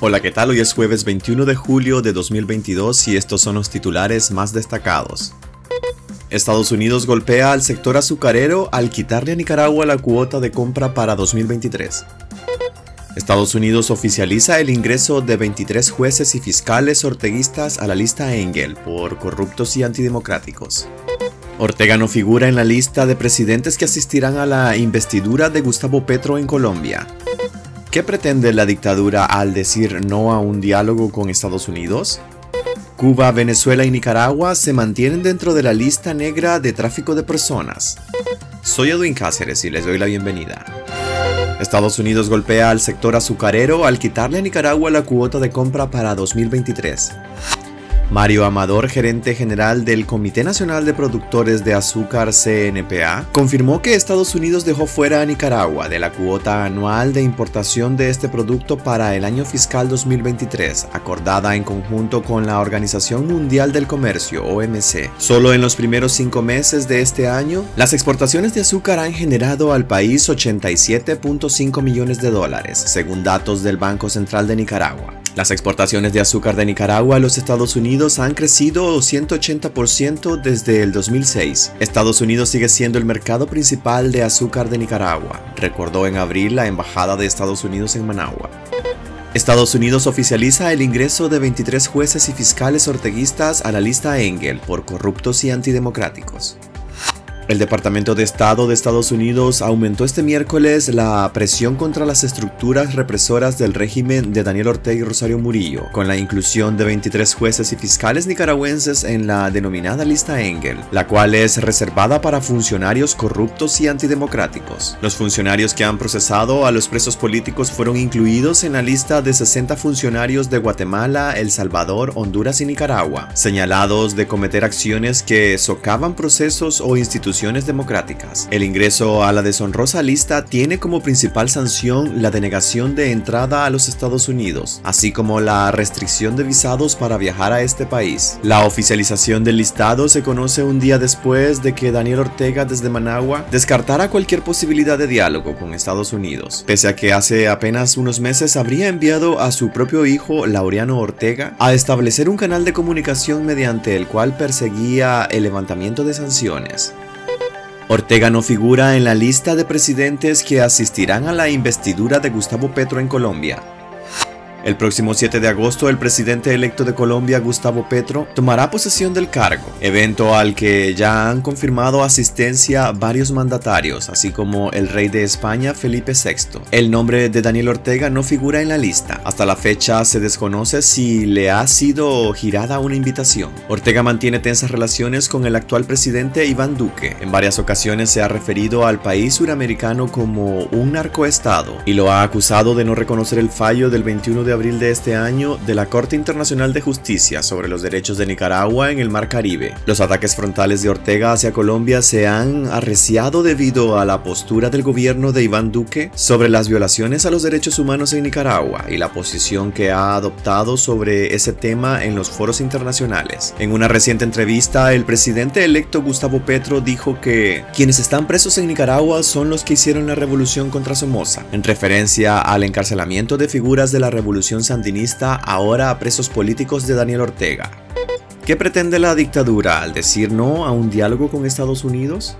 Hola, ¿qué tal? Hoy es jueves 21 de julio de 2022 y estos son los titulares más destacados. Estados Unidos golpea al sector azucarero al quitarle a Nicaragua la cuota de compra para 2023. Estados Unidos oficializa el ingreso de 23 jueces y fiscales orteguistas a la lista Engel por corruptos y antidemocráticos. Ortega no figura en la lista de presidentes que asistirán a la investidura de Gustavo Petro en Colombia. ¿Qué pretende la dictadura al decir no a un diálogo con Estados Unidos? Cuba, Venezuela y Nicaragua se mantienen dentro de la lista negra de tráfico de personas. Soy Edwin Cáceres y les doy la bienvenida. Estados Unidos golpea al sector azucarero al quitarle a Nicaragua la cuota de compra para 2023. Mario Amador, gerente general del Comité Nacional de Productores de Azúcar CNPA, confirmó que Estados Unidos dejó fuera a Nicaragua de la cuota anual de importación de este producto para el año fiscal 2023, acordada en conjunto con la Organización Mundial del Comercio, OMC. Solo en los primeros cinco meses de este año, las exportaciones de azúcar han generado al país 87.5 millones de dólares, según datos del Banco Central de Nicaragua. Las exportaciones de azúcar de Nicaragua a los Estados Unidos han crecido 180% desde el 2006. Estados Unidos sigue siendo el mercado principal de azúcar de Nicaragua, recordó en abril la Embajada de Estados Unidos en Managua. Estados Unidos oficializa el ingreso de 23 jueces y fiscales orteguistas a la lista Engel por corruptos y antidemocráticos. El Departamento de Estado de Estados Unidos aumentó este miércoles la presión contra las estructuras represoras del régimen de Daniel Ortega y Rosario Murillo, con la inclusión de 23 jueces y fiscales nicaragüenses en la denominada lista Engel, la cual es reservada para funcionarios corruptos y antidemocráticos. Los funcionarios que han procesado a los presos políticos fueron incluidos en la lista de 60 funcionarios de Guatemala, El Salvador, Honduras y Nicaragua, señalados de cometer acciones que socavan procesos o instituciones democráticas. El ingreso a la deshonrosa lista tiene como principal sanción la denegación de entrada a los Estados Unidos, así como la restricción de visados para viajar a este país. La oficialización del listado se conoce un día después de que Daniel Ortega desde Managua descartara cualquier posibilidad de diálogo con Estados Unidos, pese a que hace apenas unos meses habría enviado a su propio hijo Laureano Ortega a establecer un canal de comunicación mediante el cual perseguía el levantamiento de sanciones. Ortega no figura en la lista de presidentes que asistirán a la investidura de Gustavo Petro en Colombia. El próximo 7 de agosto, el presidente electo de Colombia, Gustavo Petro, tomará posesión del cargo, evento al que ya han confirmado asistencia varios mandatarios, así como el rey de España, Felipe VI. El nombre de Daniel Ortega no figura en la lista. Hasta la fecha se desconoce si le ha sido girada una invitación. Ortega mantiene tensas relaciones con el actual presidente Iván Duque. En varias ocasiones se ha referido al país suramericano como un narcoestado y lo ha acusado de no reconocer el fallo del 21 de abril de este año de la Corte Internacional de Justicia sobre los derechos de Nicaragua en el Mar Caribe. Los ataques frontales de Ortega hacia Colombia se han arreciado debido a la postura del gobierno de Iván Duque sobre las violaciones a los derechos humanos en Nicaragua y la posición que ha adoptado sobre ese tema en los foros internacionales. En una reciente entrevista, el presidente electo Gustavo Petro dijo que quienes están presos en Nicaragua son los que hicieron la revolución contra Somoza, en referencia al encarcelamiento de figuras de la revolución sandinista ahora a presos políticos de Daniel Ortega. ¿Qué pretende la dictadura al decir no a un diálogo con Estados Unidos?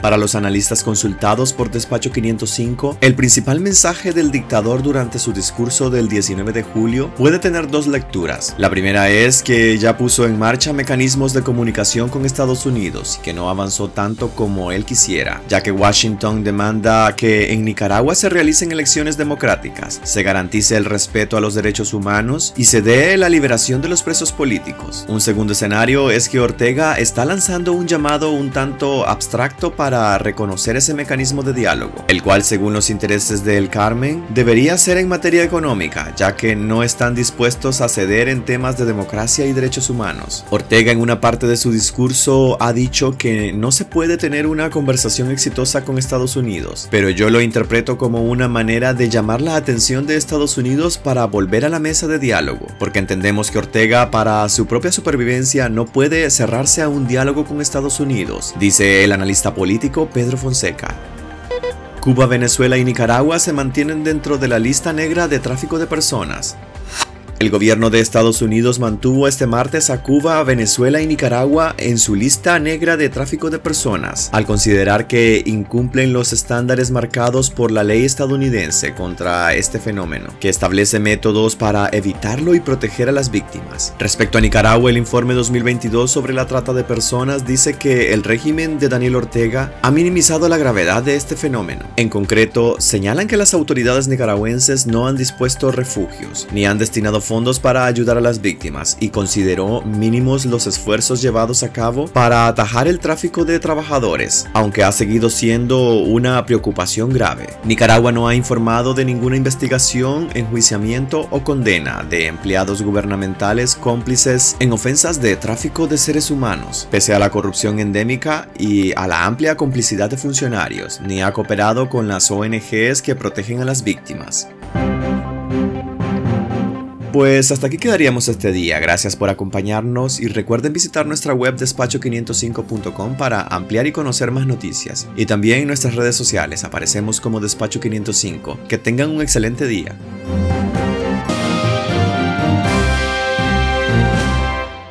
Para los analistas consultados por Despacho 505, el principal mensaje del dictador durante su discurso del 19 de julio puede tener dos lecturas. La primera es que ya puso en marcha mecanismos de comunicación con Estados Unidos y que no avanzó tanto como él quisiera, ya que Washington demanda que en Nicaragua se realicen elecciones democráticas, se garantice el respeto a los derechos humanos y se dé la liberación de los presos políticos. Un segundo escenario es que Ortega está lanzando un llamado un tanto abstracto para reconocer ese mecanismo de diálogo, el cual según los intereses del Carmen debería ser en materia económica, ya que no están dispuestos a ceder en temas de democracia y derechos humanos. Ortega en una parte de su discurso ha dicho que no se puede tener una conversación exitosa con Estados Unidos, pero yo lo interpreto como una manera de llamar la atención de Estados Unidos para volver a la mesa de diálogo, porque entendemos que Ortega para su propia supervivencia no puede cerrarse a un diálogo con Estados Unidos, dice el analista Pedro Fonseca. Cuba, Venezuela y Nicaragua se mantienen dentro de la lista negra de tráfico de personas. El gobierno de Estados Unidos mantuvo este martes a Cuba, Venezuela y Nicaragua en su lista negra de tráfico de personas, al considerar que incumplen los estándares marcados por la ley estadounidense contra este fenómeno, que establece métodos para evitarlo y proteger a las víctimas. Respecto a Nicaragua, el informe 2022 sobre la trata de personas dice que el régimen de Daniel Ortega ha minimizado la gravedad de este fenómeno. En concreto, señalan que las autoridades nicaragüenses no han dispuesto refugios, ni han destinado fondos para ayudar a las víctimas y consideró mínimos los esfuerzos llevados a cabo para atajar el tráfico de trabajadores, aunque ha seguido siendo una preocupación grave. Nicaragua no ha informado de ninguna investigación, enjuiciamiento o condena de empleados gubernamentales cómplices en ofensas de tráfico de seres humanos, pese a la corrupción endémica y a la amplia complicidad de funcionarios, ni ha cooperado con las ONGs que protegen a las víctimas. Pues hasta aquí quedaríamos este día. Gracias por acompañarnos y recuerden visitar nuestra web despacho505.com para ampliar y conocer más noticias. Y también en nuestras redes sociales aparecemos como Despacho505. Que tengan un excelente día.